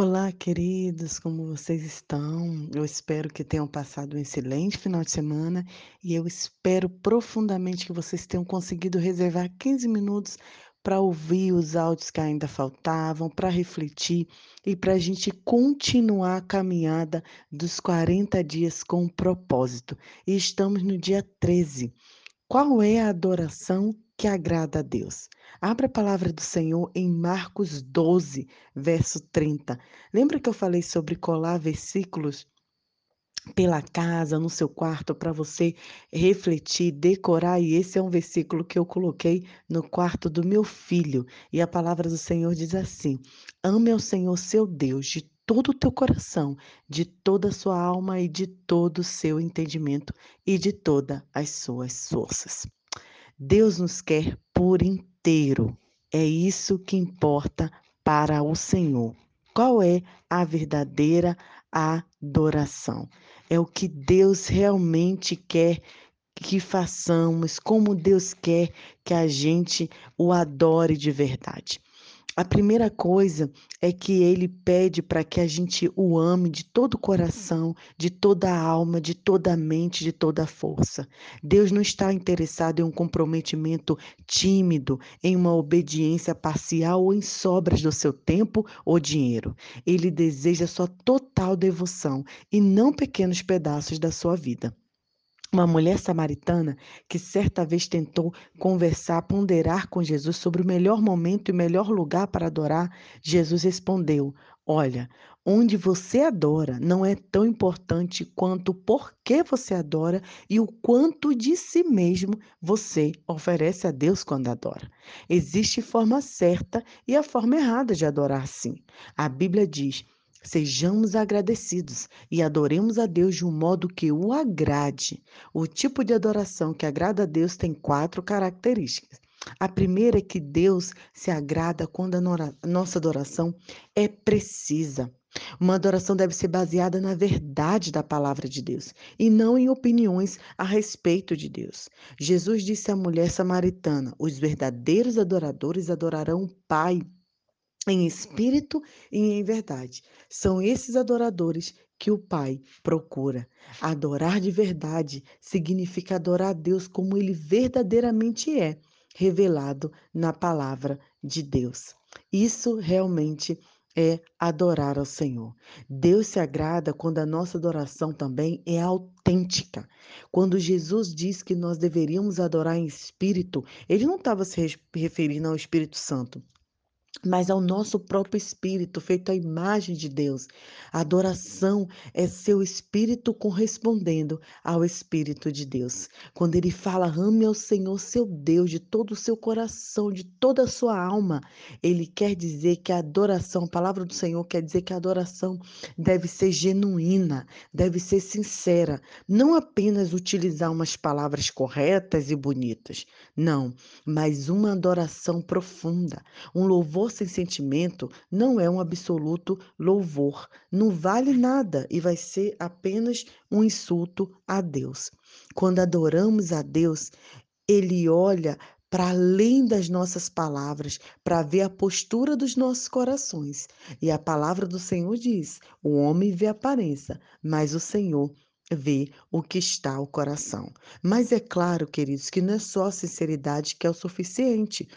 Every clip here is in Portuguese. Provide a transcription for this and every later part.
Olá, queridos, como vocês estão? Eu espero que tenham passado um excelente final de semana e eu espero profundamente que vocês tenham conseguido reservar 15 minutos para ouvir os áudios que ainda faltavam, para refletir e para a gente continuar a caminhada dos 40 dias com um propósito. E estamos no dia 13. Qual é a adoração que agrada a Deus? Abra a palavra do Senhor em Marcos 12, verso 30. Lembra que eu falei sobre colar versículos pela casa, no seu quarto, para você refletir, decorar, e esse é um versículo que eu coloquei no quarto do meu filho. E a palavra do Senhor diz assim: Ame ao Senhor seu Deus de todo o teu coração, de toda a sua alma e de todo o seu entendimento e de todas as suas forças. Deus nos quer por inteiro. É isso que importa para o Senhor. Qual é a verdadeira adoração? É o que Deus realmente quer que façamos, como Deus quer que a gente o adore de verdade. A primeira coisa é que ele pede para que a gente o ame de todo o coração, de toda a alma, de toda a mente, de toda a força. Deus não está interessado em um comprometimento tímido, em uma obediência parcial ou em sobras do seu tempo ou dinheiro. Ele deseja sua total devoção e não pequenos pedaços da sua vida. Uma mulher samaritana que certa vez tentou conversar, ponderar com Jesus sobre o melhor momento e o melhor lugar para adorar, Jesus respondeu: Olha, onde você adora não é tão importante quanto por que você adora e o quanto de si mesmo você oferece a Deus quando adora. Existe forma certa e a forma errada de adorar sim. A Bíblia diz Sejamos agradecidos e adoremos a Deus de um modo que o agrade. O tipo de adoração que agrada a Deus tem quatro características. A primeira é que Deus se agrada quando a nossa adoração é precisa. Uma adoração deve ser baseada na verdade da palavra de Deus e não em opiniões a respeito de Deus. Jesus disse à mulher samaritana: Os verdadeiros adoradores adorarão o Pai em espírito e em verdade. São esses adoradores que o Pai procura. Adorar de verdade significa adorar a Deus como ele verdadeiramente é, revelado na palavra de Deus. Isso realmente é adorar ao Senhor. Deus se agrada quando a nossa adoração também é autêntica. Quando Jesus diz que nós deveríamos adorar em espírito, ele não estava se referindo ao Espírito Santo, mas ao nosso próprio espírito, feito à imagem de Deus. A adoração é seu espírito correspondendo ao espírito de Deus. Quando ele fala, ame ao Senhor seu Deus de todo o seu coração, de toda a sua alma, ele quer dizer que a adoração, a palavra do Senhor quer dizer que a adoração deve ser genuína, deve ser sincera, não apenas utilizar umas palavras corretas e bonitas, não, mas uma adoração profunda, um louvor sem sentimento não é um absoluto louvor, não vale nada e vai ser apenas um insulto a Deus. Quando adoramos a Deus, ele olha para além das nossas palavras, para ver a postura dos nossos corações. E a palavra do Senhor diz: o homem vê a aparência, mas o Senhor vê o que está o coração. Mas é claro, queridos, que não é só a sinceridade que é o suficiente.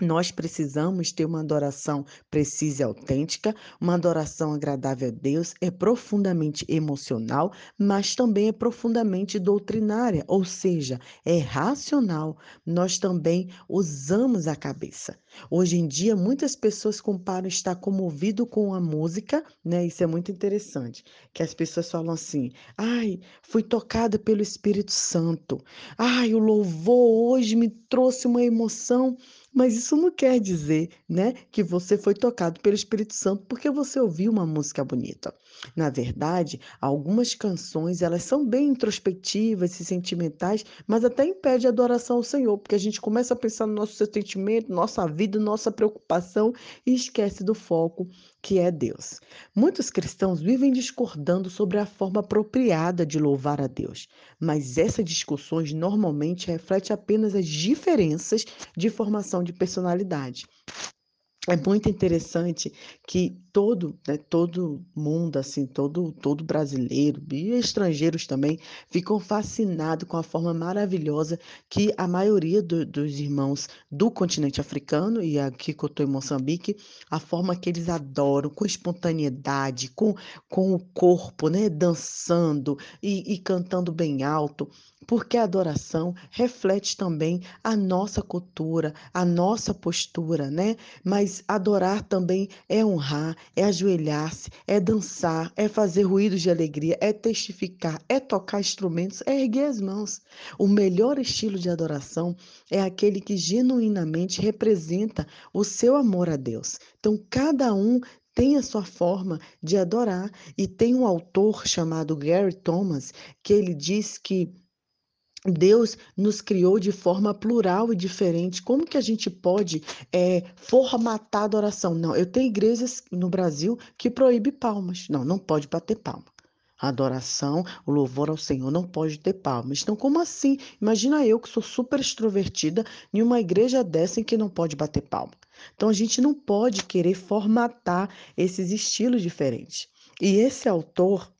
Nós precisamos ter uma adoração precisa e autêntica, uma adoração agradável a Deus, é profundamente emocional, mas também é profundamente doutrinária, ou seja, é racional. Nós também usamos a cabeça. Hoje em dia, muitas pessoas comparam estar comovido com a música, né? Isso é muito interessante, que as pessoas falam assim: "Ai, fui tocada pelo Espírito Santo. Ai, o louvor hoje me trouxe uma emoção mas isso não quer dizer, né, que você foi tocado pelo Espírito Santo porque você ouviu uma música bonita. Na verdade, algumas canções, elas são bem introspectivas e sentimentais, mas até impede a adoração ao Senhor, porque a gente começa a pensar no nosso sentimento, nossa vida, nossa preocupação e esquece do foco que é Deus. Muitos cristãos vivem discordando sobre a forma apropriada de louvar a Deus, mas essas discussões normalmente refletem apenas as diferenças de formação de personalidade. É muito interessante que todo, né, todo mundo, assim, todo todo brasileiro e estrangeiros também, ficam fascinado com a forma maravilhosa que a maioria do dos irmãos do continente africano, e aqui que eu estou em Moçambique, a forma que eles adoram, com espontaneidade, com com o corpo, né, dançando e e cantando bem alto, porque a adoração reflete também a nossa cultura, a nossa postura, né. Mas adorar também é honrar, é ajoelhar-se, é dançar, é fazer ruídos de alegria, é testificar, é tocar instrumentos, é erguer as mãos. O melhor estilo de adoração é aquele que genuinamente representa o seu amor a Deus. Então, cada um tem a sua forma de adorar, e tem um autor chamado Gary Thomas, que ele diz que Deus nos criou de forma plural e diferente. Como que a gente pode eh, formatar a adoração? Não, eu tenho igrejas no Brasil que proíbe palmas. Não, não pode bater palma. A adoração, o louvor ao Senhor não pode ter palmas. Então, como assim? Imagina eu que sou super extrovertida em uma igreja dessa em que não pode bater palma. Então, a gente não pode querer formatar esses estilos diferentes. E esse autor,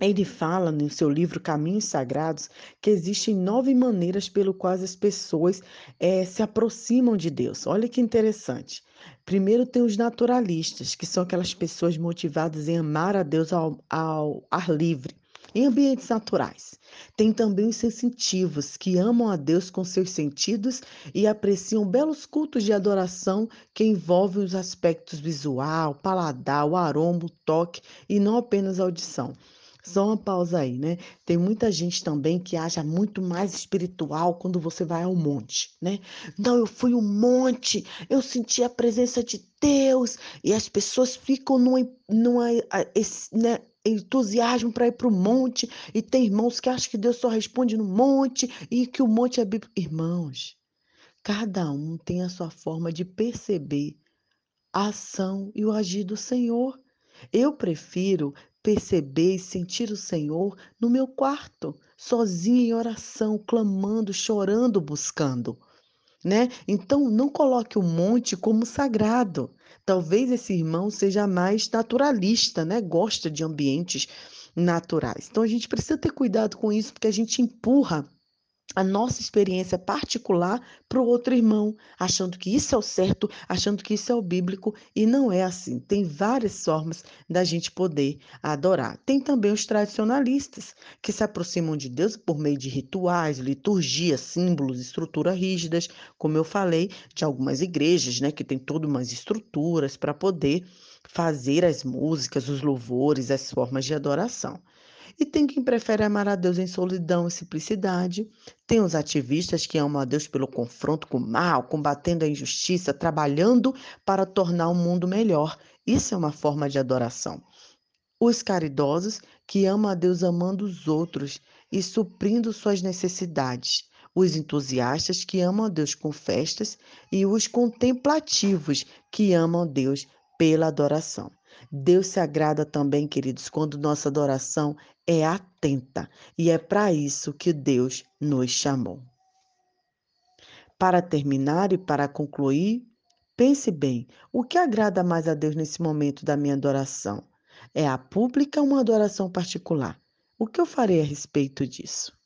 ele fala no seu livro Caminhos Sagrados que existem nove maneiras pelo quais as pessoas eh, se aproximam de Deus. Olha que interessante. Primeiro tem os naturalistas, que são aquelas pessoas motivadas em amar a Deus ao, ao ar livre, em ambientes naturais. Tem também os sensitivos, que amam a Deus com seus sentidos e apreciam belos cultos de adoração que envolvem os aspectos visual, paladar, o aroma, o toque e não apenas a audição. Só uma pausa aí, né. Tem muita gente também que acha muito mais espiritual quando você vai ao monte, né. "Não, eu fui ao monte, eu senti a presença de Deus", e as pessoas ficam numa numa esse né, entusiasmo para ir para o monte, e tem irmãos que acham que Deus só responde no monte, e que o monte é bíblico. Irmãos, cada um tem a sua forma de perceber a ação e o agir do Senhor. Eu prefiro perceber e sentir o Senhor no meu quarto, sozinha em oração, clamando, chorando, buscando, né. Então não coloque o monte como sagrado. Talvez esse irmão seja mais naturalista, né, gosta de ambientes naturais. Então a gente precisa ter cuidado com isso, porque a gente empurra a nossa experiência particular para o outro irmão, achando que isso é o certo, achando que isso é o bíblico, e não é assim. Tem várias formas da gente poder adorar. Tem também os tradicionalistas, que se aproximam de Deus por meio de rituais, liturgia, símbolos, estruturas rígidas, como eu falei, de algumas igrejas, né, que tem todas umas estruturas para poder fazer as músicas, os louvores, as formas de adoração. E tem quem prefere amar a Deus em solidão e simplicidade. Tem os ativistas que amam a Deus pelo confronto com o mal, combatendo a injustiça, trabalhando para tornar o mundo melhor. Isso é uma forma de adoração. Os caridosos que amam a Deus amando os outros e suprindo suas necessidades. Os entusiastas que amam a Deus com festas e os contemplativos que amam a Deus pela adoração. Deus se agrada também, queridos, quando nossa adoração é atenta, e é para isso que Deus nos chamou. Para terminar e para concluir, pense bem: o que agrada mais a Deus nesse momento da minha adoração? É a pública ou uma adoração particular? O que eu farei a respeito disso?